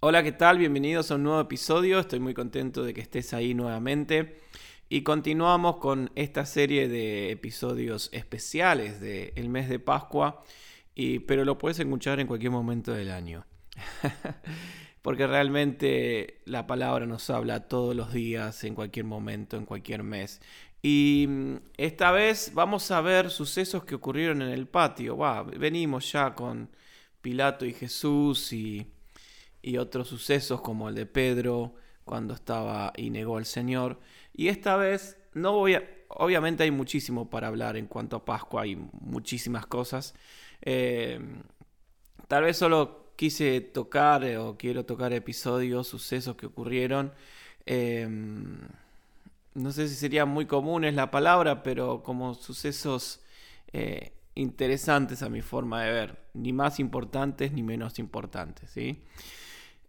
Hola, ¿qué tal? Bienvenidos a un nuevo episodio. Estoy muy contento de que estés ahí nuevamente. Y continuamos con esta serie de episodios especiales del mes de Pascua, y, pero lo puedes escuchar en cualquier momento del año. Porque realmente la palabra nos habla todos los días, en cualquier momento, en cualquier mes. Y mm, esta vez vamos a ver sucesos que ocurrieron en el patio. venimos ya con Pilato y Jesús y y otros sucesos como el de Pedro cuando estaba y negó al Señor. Y esta vez no voy a... Obviamente hay muchísimo para hablar en cuanto a Pascua, hay muchísimas cosas. Eh, tal vez solo quise tocar eh, o quiero tocar episodios, sucesos que ocurrieron. Eh, no sé si sería muy comunes la palabra, pero como sucesos interesantes a mi forma de ver, ni más importantes ni menos importantes, ¿sí?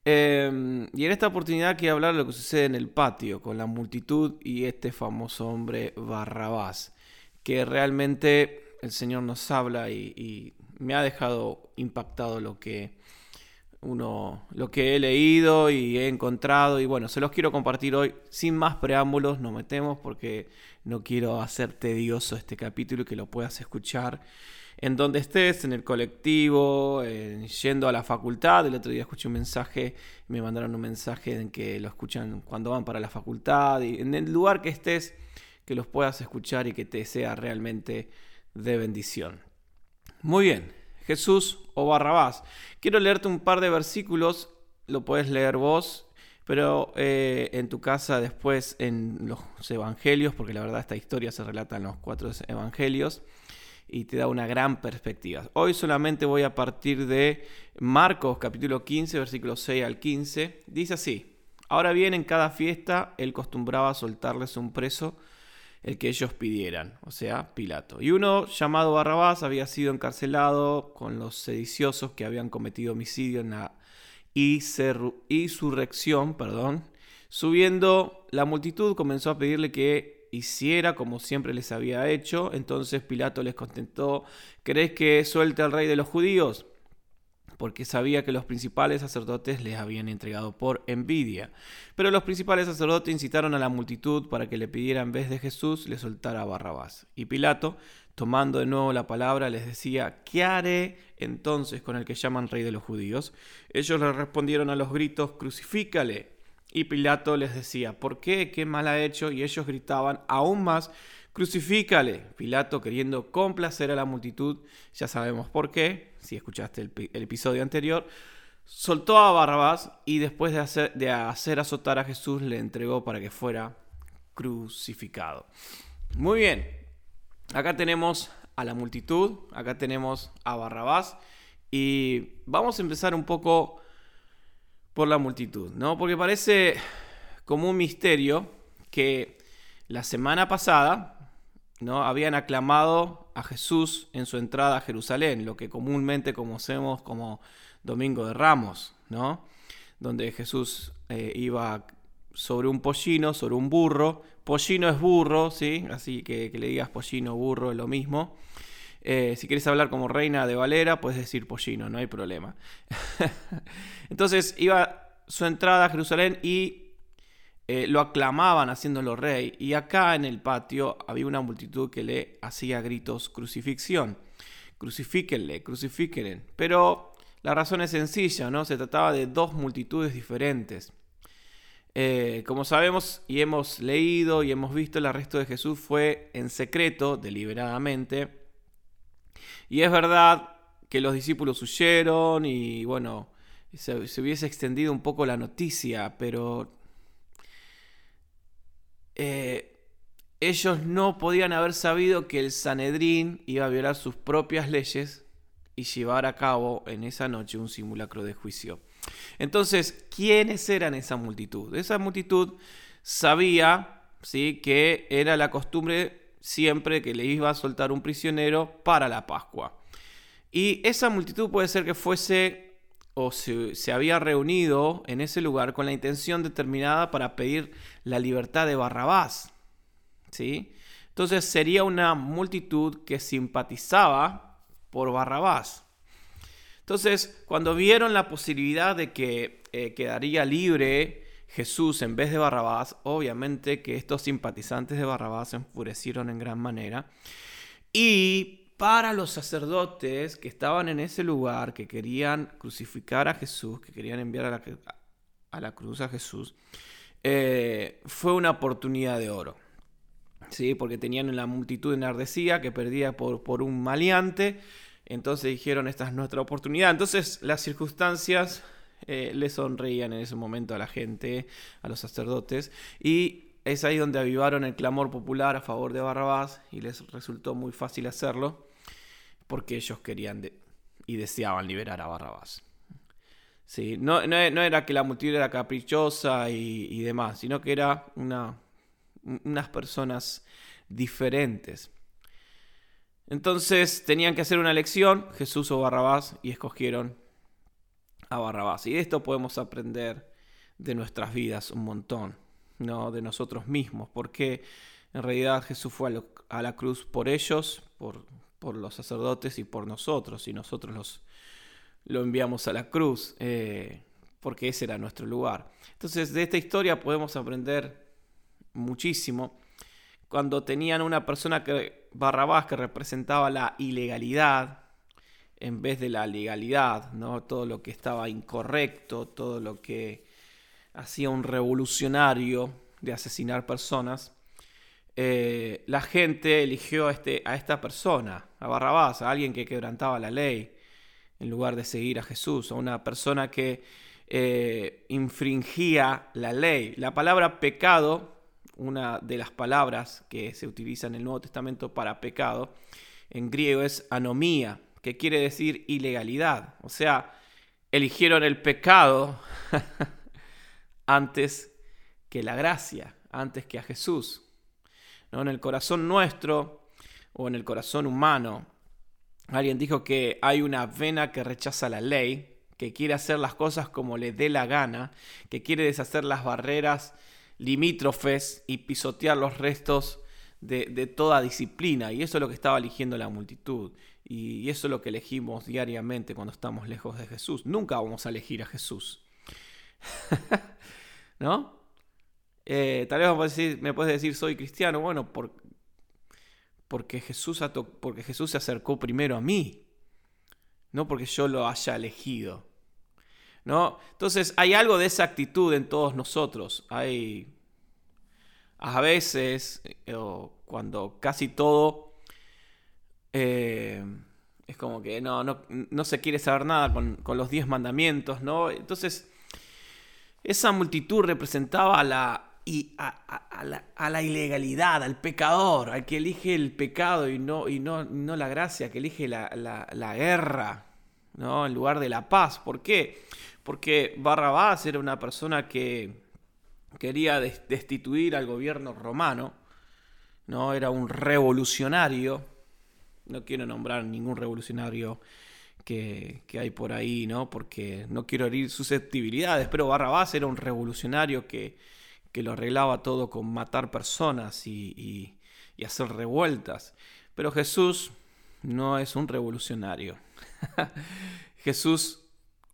Em, y en esta oportunidad quiero hablar de lo que sucede en el patio con la multitud y este famoso hombre Barrabás, que realmente el Señor nos habla y, me ha dejado impactado lo que uno, lo que he leído y he encontrado. Y bueno, se los quiero compartir hoy. Sin más preámbulos, nos metemos porque no quiero hacer tedioso este capítulo y que lo puedas escuchar en donde estés, en el colectivo, yendo a la facultad. El otro día escuché un mensaje, me mandaron un mensaje en que lo escuchan cuando van para la facultad. Y en el lugar que estés, que los puedas escuchar y que te sea realmente de bendición. Muy bien, Jesús o Barrabás. Quiero leerte un par de versículos, lo puedes leer vos, pero eh, en tu casa después en los evangelios, porque la verdad esta historia se relata en los cuatro evangelios y te da una gran perspectiva. Hoy solamente voy a partir de Marcos capítulo 15, versículos 6 al 15. Dice así, ahora bien en cada fiesta él costumbraba soltarles un preso el que ellos pidieran, o sea, Pilato. Y uno llamado Barrabás había sido encarcelado con los sediciosos que habían cometido homicidio en la insurrección, perdón. Subiendo la multitud comenzó a pedirle que hiciera como siempre les había hecho. Entonces Pilato les contestó, ¿crees que suelte al rey de los judíos? porque sabía que los principales sacerdotes les habían entregado por envidia. Pero los principales sacerdotes incitaron a la multitud para que le pidiera en vez de Jesús le soltara a Barrabás. Y Pilato, tomando de nuevo la palabra, les decía, ¿qué haré entonces con el que llaman rey de los judíos? Ellos le respondieron a los gritos, crucifícale. Y Pilato les decía, ¿por qué? ¿Qué mal ha hecho? Y ellos gritaban aún más, crucifícale. Pilato queriendo complacer a la multitud, ya sabemos por qué, si escuchaste el, episodio anterior, soltó a Barrabás y después de hacer, de hacer azotar a Jesús le entregó para que fuera crucificado. Muy bien, acá tenemos a la multitud, acá tenemos a Barrabás y vamos a empezar un poco por la multitud, ¿no? Porque parece como un misterio que la semana pasada, ¿no? Habían aclamado a Jesús en su entrada a Jerusalén, lo que comúnmente conocemos como Domingo de Ramos, ¿no? Donde Jesús eh, iba sobre un pollino, sobre un burro. Pollino es burro, ¿sí? Así que que le digas pollino, burro, es lo mismo. Eh, si quieres hablar como reina de Valera, puedes decir pollino, no hay problema. Entonces iba su entrada a Jerusalén y eh, lo aclamaban haciéndolo rey. Y acá en el patio había una multitud que le hacía gritos crucifixión. Crucifíquenle, crucifíquenle. Pero la razón es sencilla, ¿no? Se trataba de dos multitudes diferentes. Eh, como sabemos y hemos leído y hemos visto, el arresto de Jesús fue en secreto, deliberadamente, y es verdad que los discípulos huyeron y bueno, se, hubiese extendido un poco la noticia, pero eh, ellos no podían haber sabido que el Sanedrín iba a violar sus propias leyes y llevar a cabo en esa noche un simulacro de juicio. Entonces, ¿quiénes eran esa multitud? Esa multitud sabía ¿sí? que era la costumbre siempre que le iba a soltar un prisionero para la Pascua. Y esa multitud puede ser que fuese o se, había reunido en ese lugar con la intención determinada para pedir la libertad de Barrabás. ¿sí? Entonces sería una multitud que simpatizaba por Barrabás. Entonces, cuando vieron la posibilidad de que eh, quedaría libre Jesús en vez de Barrabás, obviamente que estos simpatizantes de Barrabás se enfurecieron en gran manera. Y para los sacerdotes que estaban en ese lugar, que querían crucificar a Jesús, que querían enviar a la, a la cruz a Jesús, eh, fue una oportunidad de oro. ¿Sí? Porque tenían la multitud enardecida que perdía por, por un maleante. Entonces dijeron, esta es nuestra oportunidad. Entonces las circunstancias eh, le sonreían en ese momento a la gente, a los sacerdotes. Y es ahí donde avivaron el clamor popular a favor de Barrabás y les resultó muy fácil hacerlo porque ellos querían y deseaban liberar a Barrabás. Sí, no, no, era que la multitud era caprichosa y, demás, sino que era una, unas personas diferentes. Entonces tenían que hacer una elección, Jesús o Barrabás, y escogieron a Barrabás. Y de esto podemos aprender de nuestras vidas un montón, no de nosotros mismos, porque en realidad Jesús fue a, la cruz por ellos, por, por los sacerdotes y por nosotros, y nosotros los lo enviamos a la cruz, eh, porque ese era nuestro lugar. Entonces, de esta historia podemos aprender muchísimo. Cuando tenían una persona que, Barrabás, que representaba la ilegalidad, en vez de la legalidad, ¿no? todo lo que estaba incorrecto, todo lo que hacía un revolucionario de asesinar personas, eh, la gente eligió a, este, a esta persona, a Barrabás, a alguien que quebrantaba la ley, en lugar de seguir a Jesús, a una persona que eh, infringía la ley. La palabra pecado, una de las palabras que se utiliza en el Nuevo Testamento para pecado, en griego es anomía, que quiere decir ilegalidad. O sea, eligieron el pecado antes que la gracia, antes que a Jesús. ¿No? En el corazón nuestro o en el corazón humano Alguien dijo que hay una vena que rechaza la ley, que quiere hacer las cosas como le dé la gana, que quiere deshacer las barreras limítrofes y pisotear los restos de, toda disciplina. Y eso es lo que estaba eligiendo la multitud. Y eso es lo que elegimos diariamente cuando estamos lejos de Jesús. Nunca vamos a elegir a Jesús. ¿No? Eh, tal vez me puedes, decir, soy cristiano. Bueno, por, porque Jesús, porque Jesús se acercó primero a mí, no porque yo lo haya elegido. ¿no? Entonces hay algo de esa actitud en todos nosotros. Hay a veces, eh, cuando casi todo eh, es como que no, no, se quiere saber nada con, con los diez mandamientos, ¿no? Entonces, esa multitud representaba la, y a, la, ilegalidad, al pecador, al que elige el pecado y no, y no, no la gracia, que elige la, guerra, ¿no? en lugar de la paz. ¿Por qué? Porque Barrabás era una persona que quería destituir al gobierno romano, ¿no? era un revolucionario, no quiero nombrar ningún revolucionario que, que, hay por ahí, ¿no? porque no quiero herir susceptibilidades, pero Barrabás era un revolucionario que que lo arreglaba todo con matar personas y, hacer revueltas. Pero Jesús no es un revolucionario. Jesús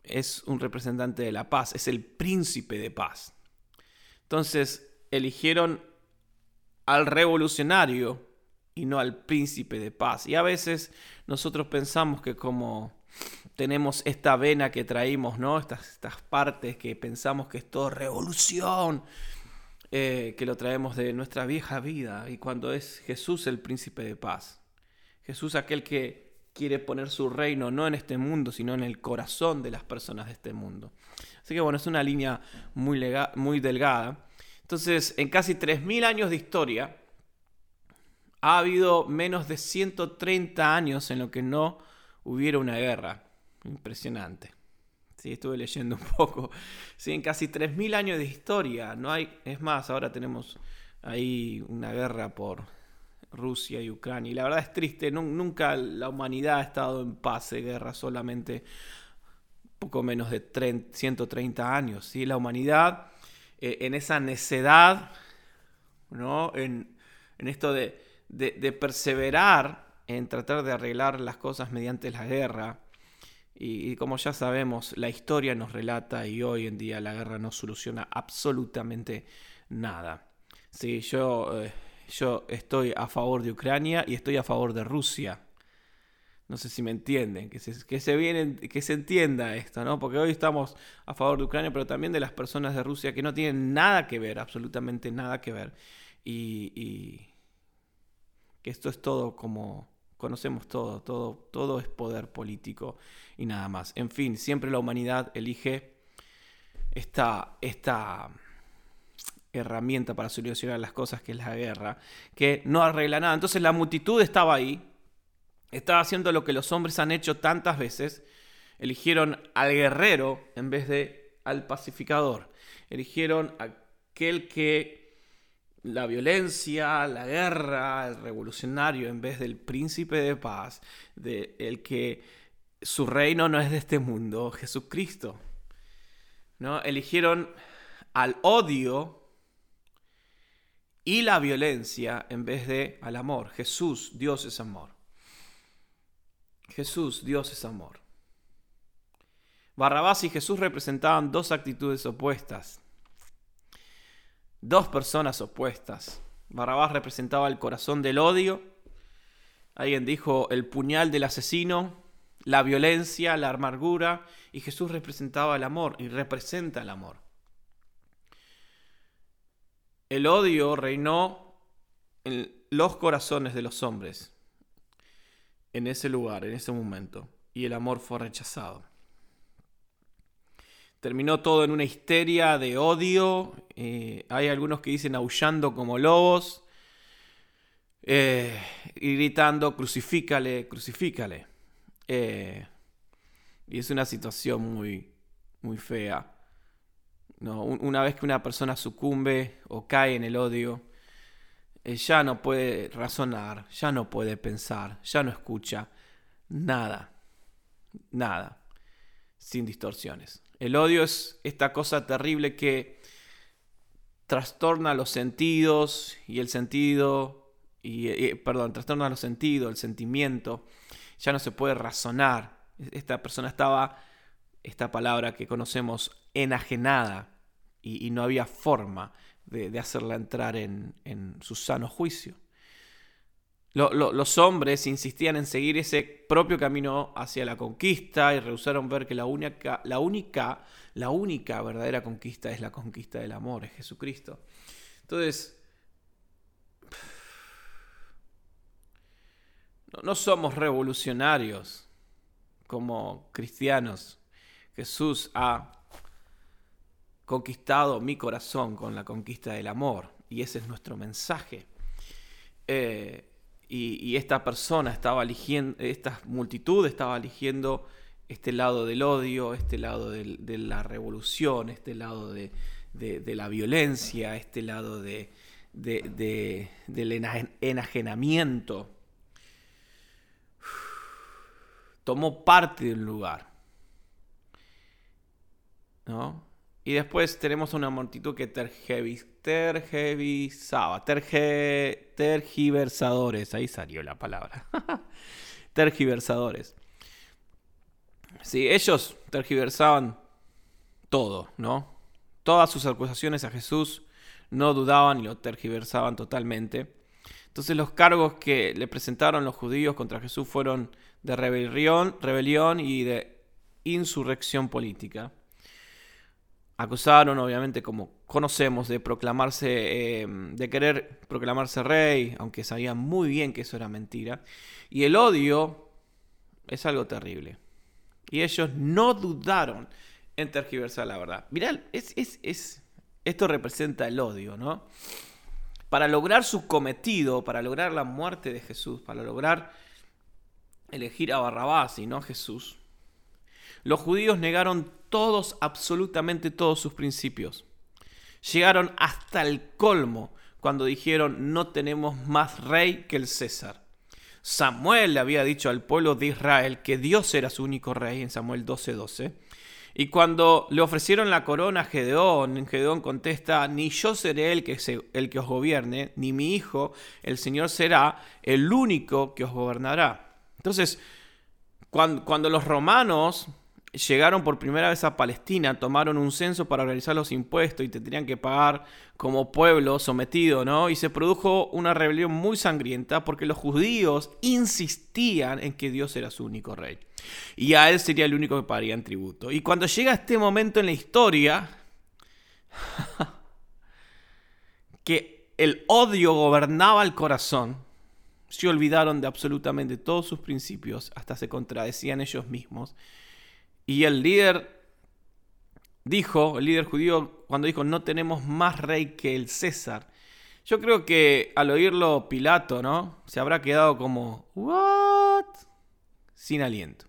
es un representante de la paz, es el príncipe de paz. Entonces eligieron al revolucionario y no al príncipe de paz. Y a veces nosotros pensamos que como tenemos esta vena que traímos, ¿no? Estas, estas partes que pensamos que es todo revolución, eh, que lo traemos de nuestra vieja vida y cuando es Jesús el príncipe de paz. Jesús aquel que quiere poner su reino no en este mundo, sino en el corazón de las personas de este mundo. Así que bueno, es una línea muy, muy delgada. Entonces, en casi 3.000 años de historia, ha habido menos de 130 años en lo que no hubiera una guerra. Impresionante. Sí, estuve leyendo un poco. Sí, en casi 3.000 años de historia. No hay, es más, ahora tenemos ahí una guerra por Rusia y Ucrania. Y la verdad es triste. Nunca la humanidad ha estado en paz de guerra, solamente poco menos de 130 años. ¿sí? La humanidad eh, en esa necedad, ¿no? en, esto de, de perseverar en tratar de arreglar las cosas mediante la guerra Y, como ya sabemos, la historia nos relata y hoy en día la guerra no soluciona absolutamente nada. Sí, yo, eh, yo estoy a favor de Ucrania y estoy a favor de Rusia. No sé si me entienden, que se, que se, vienen, que se entienda esto, ¿no? Porque hoy estamos a favor de Ucrania, pero también de las personas de Rusia que no tienen nada que ver, absolutamente nada que ver. Y, y que esto es todo como conocemos todo, todo, todo es poder político y nada más. En fin, siempre la humanidad elige esta, esta herramienta para solucionar las cosas que es la guerra, que no arregla nada. Entonces la multitud estaba ahí estaba haciendo lo que los hombres han hecho tantas veces. Eligieron al guerrero en vez de al pacificador. Eligieron aquel que la violencia, la guerra, el revolucionario en vez del príncipe de paz, de el que su reino no es de este mundo, Jesucristo. ¿No? Eligieron al odio y la violencia en vez de al amor. Jesús, Dios es amor. Jesús, Dios es amor. Barrabás y Jesús representaban dos actitudes opuestas, dos personas opuestas. Barrabás representaba el corazón del odio, alguien dijo el puñal del asesino, la violencia, la amargura, y Jesús representaba el amor y representa el amor. El odio reinó en los corazones de los hombres en ese lugar, en ese momento, y el amor fue rechazado. Terminó todo en una histeria de odio. Eh, hay algunos que dicen aullando como lobos. Eh, y gritando, crucifícale, crucifícale. Eh, y es una situación muy, muy fea. No, una vez que una persona sucumbe o cae en el odio, ya no puede razonar, ya no puede pensar, ya no escucha nada, nada, sin distorsiones. El odio es esta cosa terrible que trastorna los sentidos y el sentido, y, perdón, trastorna los sentidos, el sentimiento, ya no se puede razonar. Esta persona estaba, esta palabra que conocemos, enajenada y no había forma de, hacerla entrar en, su sano juicio. Los hombres insistían en seguir ese propio camino hacia la conquista y rehusaron ver que la única, la única, la única verdadera conquista es la conquista del amor, es Jesucristo. Entonces, no somos revolucionarios como cristianos. Jesús ha conquistado mi corazón con la conquista del amor. Y ese es nuestro mensaje. Eh, y, esta persona estaba eligiendo, esta multitud estaba eligiendo este lado del odio, este lado de la revolución, este lado de, la violencia, este lado del enajenamiento. Tomó parte del lugar. ¿No? Y después tenemos una multitud que tergiversaba, tergiversadores, ahí salió la palabra. tergiversadores. Sí, ellos tergiversaban todo, ¿no? Todas sus acusaciones a Jesús no dudaban y lo tergiversaban totalmente. Entonces los cargos que le presentaron los judíos contra Jesús fueron de rebelión, rebelión y de insurrección política acusaron, obviamente, como conocemos, de proclamarse, em, de querer proclamarse rey, aunque sabían muy bien que eso era mentira. Y el odio es algo terrible. Y ellos no dudaron en tergiversar la verdad. Mirá, es, es, esto representa el odio, ¿no? Para lograr su cometido, para lograr la muerte de Jesús, para lograr elegir a Barrabás y no a Jesús, los judíos negaron todos, absolutamente todos sus principios. Llegaron hasta el colmo cuando dijeron no tenemos más rey que el César. Samuel le había dicho al pueblo de Israel que Dios era su único rey en Samuel 12:12. Y cuando le ofrecieron la corona a Gedeón, Gedeón contesta, ni yo seré el que, el que os gobierne, ni mi hijo, el Señor será el único que os gobernará. Entonces, cuando, los romanos llegaron por primera vez a Palestina, tomaron un censo para organizar los impuestos y te tenían que pagar como pueblo sometido, ¿no? Y se produjo una rebelión muy sangrienta porque los judíos insistían en que Dios era su único rey. Y a él sería el único que pagaría en tributo. Y cuando llega este momento en la historia, que el odio gobernaba el corazón, se olvidaron de absolutamente todos sus principios, hasta se contradecían ellos mismos. Y el líder dijo, el líder judío, cuando dijo, no tenemos más rey que el César, yo creo que al oírlo Pilato, ¿no? Se habrá quedado como, ¿what? Sin aliento.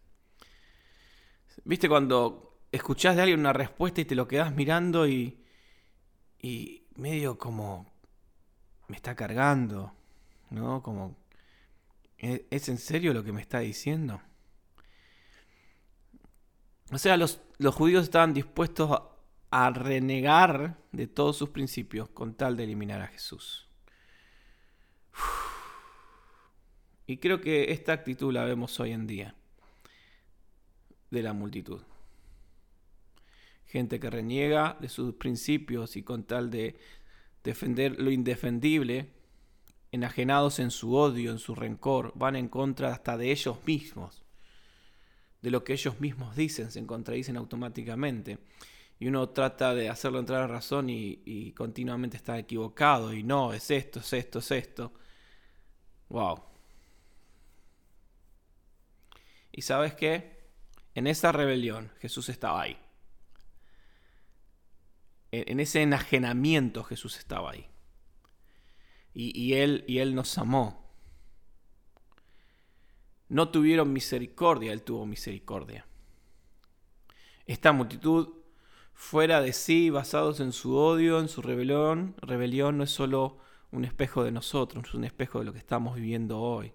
¿Viste cuando escuchás de alguien una respuesta y te lo quedás mirando y, y medio como, me está cargando, ¿no? Como, ¿Es en serio lo que me está diciendo? O sea, los, judíos estaban dispuestos a, renegar de todos sus principios con tal de eliminar a Jesús. Y creo que esta actitud la vemos hoy en día de la multitud. Gente que reniega de sus principios y con tal de defender lo indefendible, enajenados en su odio, en su rencor, van en contra hasta de ellos mismos, de lo que ellos mismos dicen, se contradicen automáticamente. Y uno trata de hacerlo entrar a razón y, continuamente está equivocado. Y no, es esto, es esto, es esto. Wow. ¿Y sabes qué? En esa rebelión Jesús estaba ahí. En ese enajenamiento Jesús estaba ahí y, él, y Él nos amó. No tuvieron misericordia, Él tuvo misericordia. Esta multitud fuera de sí, basados en su odio, en su rebelión, rebelión no es solo un espejo de nosotros, es un espejo de lo que estamos viviendo hoy.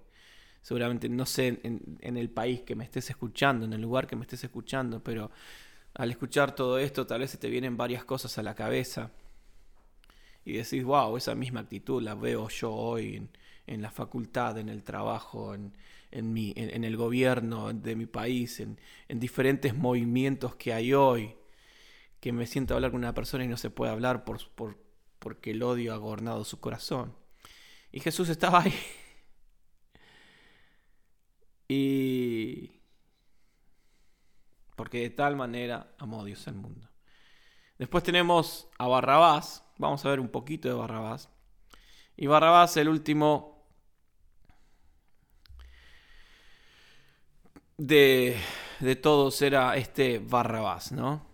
Seguramente, no sé, en, en, el país que me estés escuchando, en el lugar que me estés escuchando, pero al escuchar todo esto tal vez se te vienen varias cosas a la cabeza y decís, wow, esa misma actitud la veo yo hoy en, la facultad, en el trabajo, en, en, mi, en, el gobierno de mi país, en, diferentes movimientos que hay hoy, que me siento a hablar con una persona y no se puede hablar por, por, porque el odio ha gobernado su corazón. Y Jesús estaba ahí. Y... Porque de tal manera amó Dios al mundo. Después tenemos a Barrabás, Vamos a ver un poquito de Barrabás. Y Barrabás, el último de, de todos, era este Barrabás, ¿no?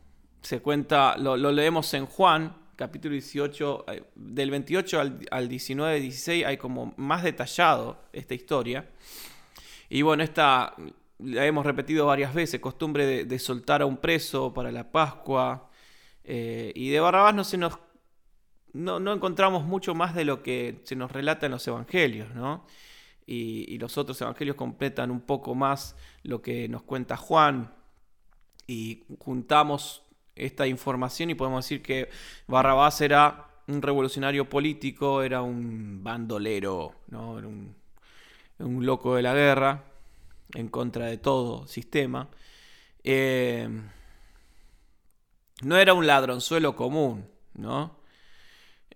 Se cuenta, lo, leemos en Juan, capítulo 18, eh, del 28 al, 19, 16, hay como más detallado esta historia. Y bueno, esta la hemos repetido varias veces, costumbre de, soltar a un preso para la Pascua. Eh, y de Barrabás no se nos no, encontramos mucho más de lo que se nos relata en los evangelios, ¿no? Y, los otros evangelios completan un poco más lo que nos cuenta Juan y juntamos esta información y podemos decir que Barrabás era un revolucionario político, era un bandolero, ¿no? Era un, loco de la guerra en contra de todo sistema. Eh, no era un ladronzuelo común, ¿no?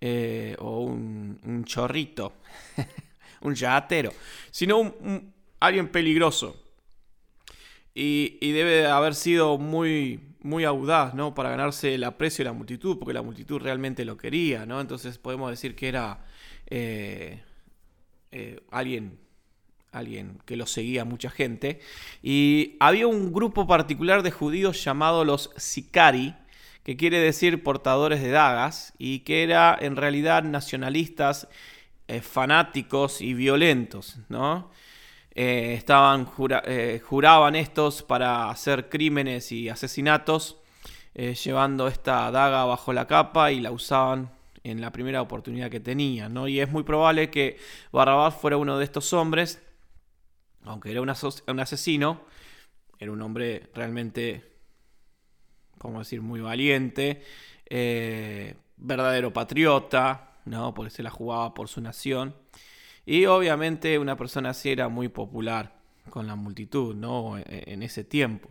Eh, o un, chorrito, un yatero, sino un, alguien peligroso. Y, debe haber sido muy, muy audaz, ¿no? Para ganarse el aprecio de la multitud, porque la multitud realmente lo quería, ¿no? Entonces podemos decir que era eh, eh, alguien, alguien que lo seguía mucha gente. Y había un grupo particular de judíos llamado los Sicari, que quiere decir portadores de dagas, y que era en realidad nacionalistas eh, fanáticos y violentos, ¿no? Eh, estaban, eh, juraban estos para hacer crímenes y asesinatos, llevando esta daga bajo la capa y la usaban en la primera oportunidad que tenían, ¿no? Y es muy probable que Barrabás fuera uno de estos hombres, aunque era un, asesino, era un hombre realmente como decir, muy valiente, verdadero patriota, ¿no? Porque se la jugaba por su nación. Y obviamente una persona así era muy popular con la multitud, ¿no? E, en ese tiempo.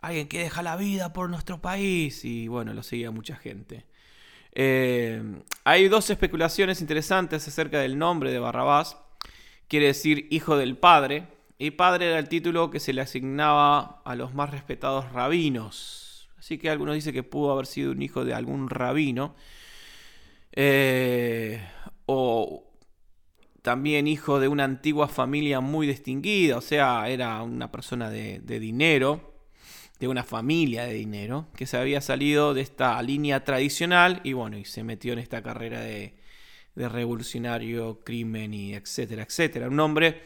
Alguien que deja la vida por nuestro país y bueno, lo seguía mucha gente. Eh, hay dos especulaciones interesantes acerca del nombre de Barrabás. Quiere decir hijo del padre. Y padre era el título que se le asignaba a los más respetados rabinos. Así que algunos dicen que pudo haber sido un hijo de algún rabino. Eh, o también hijo de una antigua familia muy distinguida. O sea, era una persona de dinero de una familia de dinero que se había salido de esta línea tradicional y bueno, y se metió en esta carrera de, revolucionario, crimen y etcétera, etcétera. Un hombre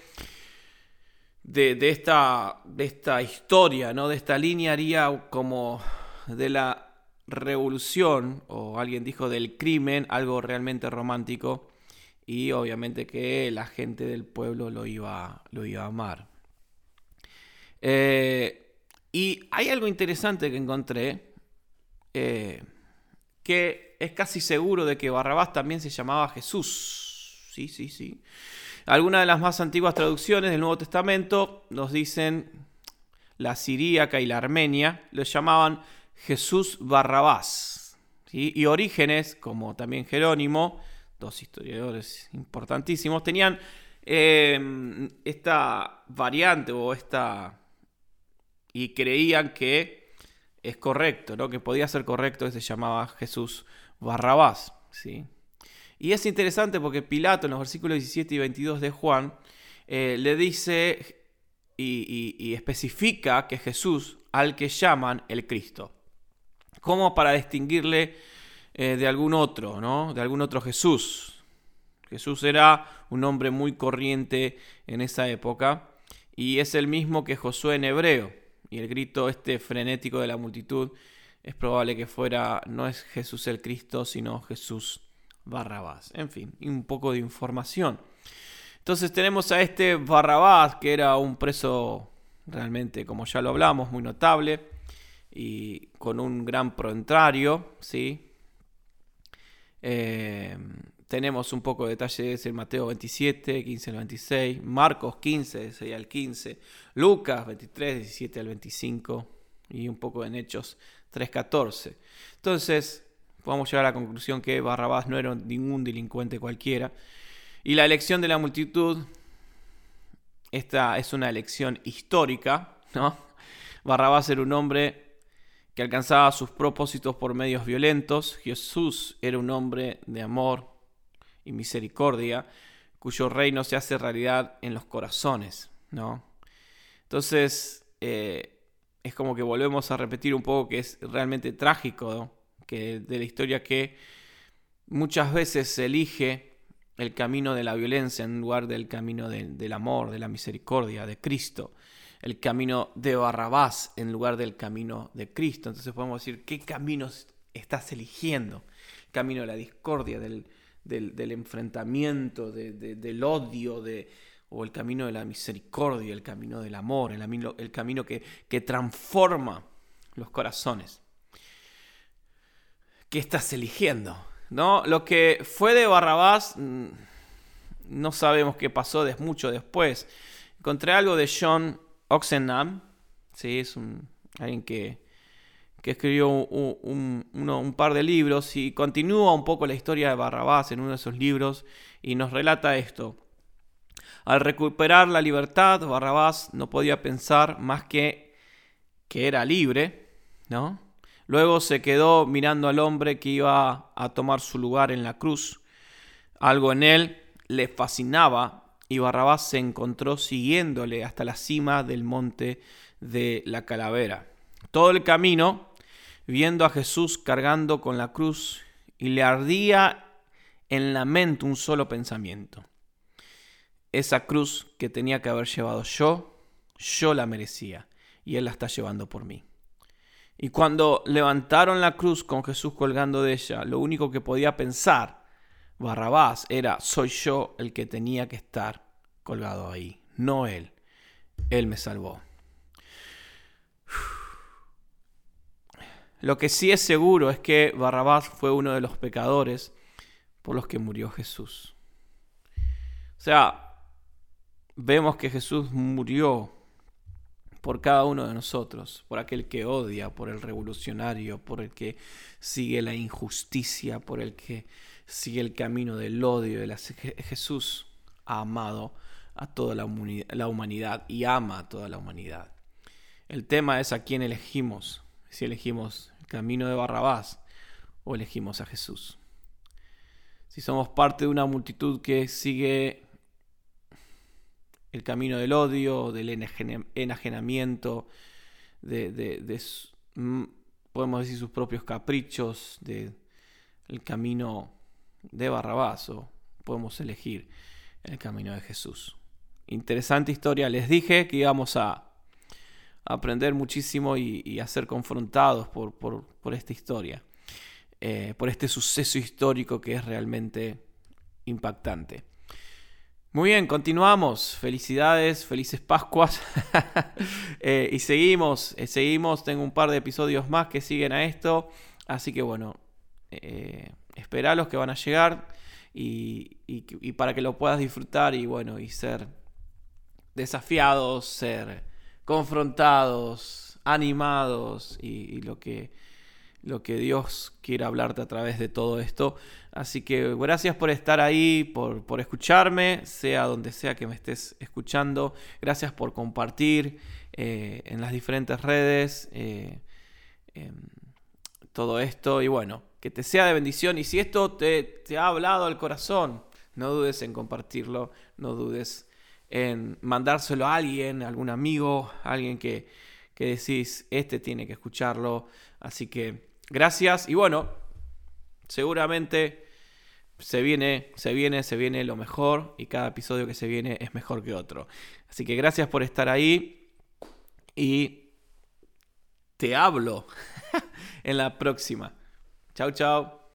de, esta, de esta historia, ¿no? de esta línea haría como de la revolución, o alguien dijo del crimen, algo realmente romántico y obviamente que la gente del pueblo lo iba, lo iba a amar. Eh, y hay algo interesante que encontré, eh, que es casi seguro de que Barrabás también se llamaba Jesús. Sí, sí, sí. Algunas de las más antiguas traducciones del Nuevo Testamento nos dicen la siríaca y la armenia, lo llamaban Jesús Barrabás. Y Orígenes, como también Jerónimo, dos historiadores importantísimos, tenían eh, esta variante o esta y creían que es correcto, ¿no? que podía ser correcto, que se llamaba Jesús Barrabás. ¿sí? Y es interesante porque Pilato en los versículos 17 y 22 de Juan eh, le dice y, especifica que Jesús al que llaman el Cristo, como para distinguirle eh, de algún otro, ¿no? de algún otro Jesús. Jesús era un hombre muy corriente en esa época y es el mismo que Josué en hebreo y el grito este frenético de la multitud es probable que fuera no es Jesús el Cristo, sino Jesús Barrabás. En fin, un poco de información. Entonces tenemos a este Barrabás, que era un preso realmente, como ya lo hablamos, muy notable y con un gran proentrario, ¿sí? Eh, tenemos un poco de detalles en Mateo 27, 15 al 26, Marcos 15, 6 al 15, Lucas 23, 17 al 25 y un poco en Hechos 3, 14. Entonces, podemos llegar a la conclusión que Barrabás no era ningún delincuente cualquiera. Y la elección de la multitud, esta es una elección histórica, ¿no? Barrabás era un hombre que alcanzaba sus propósitos por medios violentos. Jesús era un hombre de amor, y misericordia, cuyo reino se hace realidad en los corazones, ¿no? Entonces, eh, es como que volvemos a repetir un poco que es realmente trágico, que de la historia que muchas veces se elige el camino de la violencia en lugar del camino del amor, de la misericordia, de Cristo. El camino de Barrabás en lugar del camino de Cristo. Entonces podemos decir, ¿qué caminos estás eligiendo? El camino de la discordia, del, del, enfrentamiento, del odio, de, o el camino de la misericordia, el camino del amor, el, el camino que, que transforma los corazones. ¿Qué estás eligiendo? ¿No? Lo que fue de Barrabás, mm, no sabemos qué pasó de mucho después. Encontré algo de John Oxenham, ¿sí? es un, alguien que que escribió un, par de libros y continúa un poco la historia de Barrabás en uno de esos libros y nos relata esto. Al recuperar la libertad, Barrabás no podía pensar más que que era libre, ¿no? Luego se quedó mirando al hombre que iba a tomar su lugar en la cruz. Algo en él le fascinaba y Barrabás se encontró siguiéndole hasta la cima del monte de la calavera. Todo el camino viendo a Jesús cargando con la cruz y le ardía en la mente un solo pensamiento. Esa cruz que tenía que haber llevado yo, yo la merecía y Él la está llevando por mí. Y cuando levantaron la cruz con Jesús colgando de ella, lo único que podía pensar Barrabás era, soy yo el que tenía que estar colgado ahí, no Él. Él me salvó. Lo que sí es seguro es que Barrabás fue uno de los pecadores por los que murió Jesús. O sea, vemos que Jesús murió por cada uno de nosotros, por aquel que odia, por el revolucionario, por el que sigue la injusticia, por el que sigue el camino del odio. Jesús ha amado a toda la humanidad y ama a toda la humanidad. El tema es a quién elegimos, si elegimos el camino de Barrabás o elegimos a Jesús. Si somos parte de una multitud que sigue el camino del odio, del enajenamiento, de, podemos decir, sus propios caprichos, del camino de Barrabás, o podemos elegir el camino de Jesús. Interesante historia. Les dije que íbamos a aprender muchísimo y, a ser confrontados por, esta historia, eh, por este suceso histórico que es realmente impactante. Muy bien, continuamos. Felicidades, felices Pascuas. Eh, y seguimos, eh, seguimos. Tengo un par de episodios más que siguen a esto. Así que bueno, esperalos que van a llegar y, para que lo puedas disfrutar y bueno, y ser desafiados, ser confrontados, animados y lo que lo que Dios quiere hablarte a través de todo esto. Así que gracias por estar ahí, por, escucharme, sea donde sea que me estés escuchando. Gracias por compartir eh, en las diferentes redes eh, em, todo esto. Y bueno, que te sea de bendición. Y si esto te, ha hablado al corazón, no dudes en compartirlo, no dudes en mandárselo a alguien, a algún amigo, a alguien que, que decís, este tiene que escucharlo. Así que Gracias y bueno, seguramente se viene, se viene, se viene lo mejor y cada episodio que se viene es mejor que otro. Así que gracias por estar ahí y te hablo en la próxima. Chao, chao.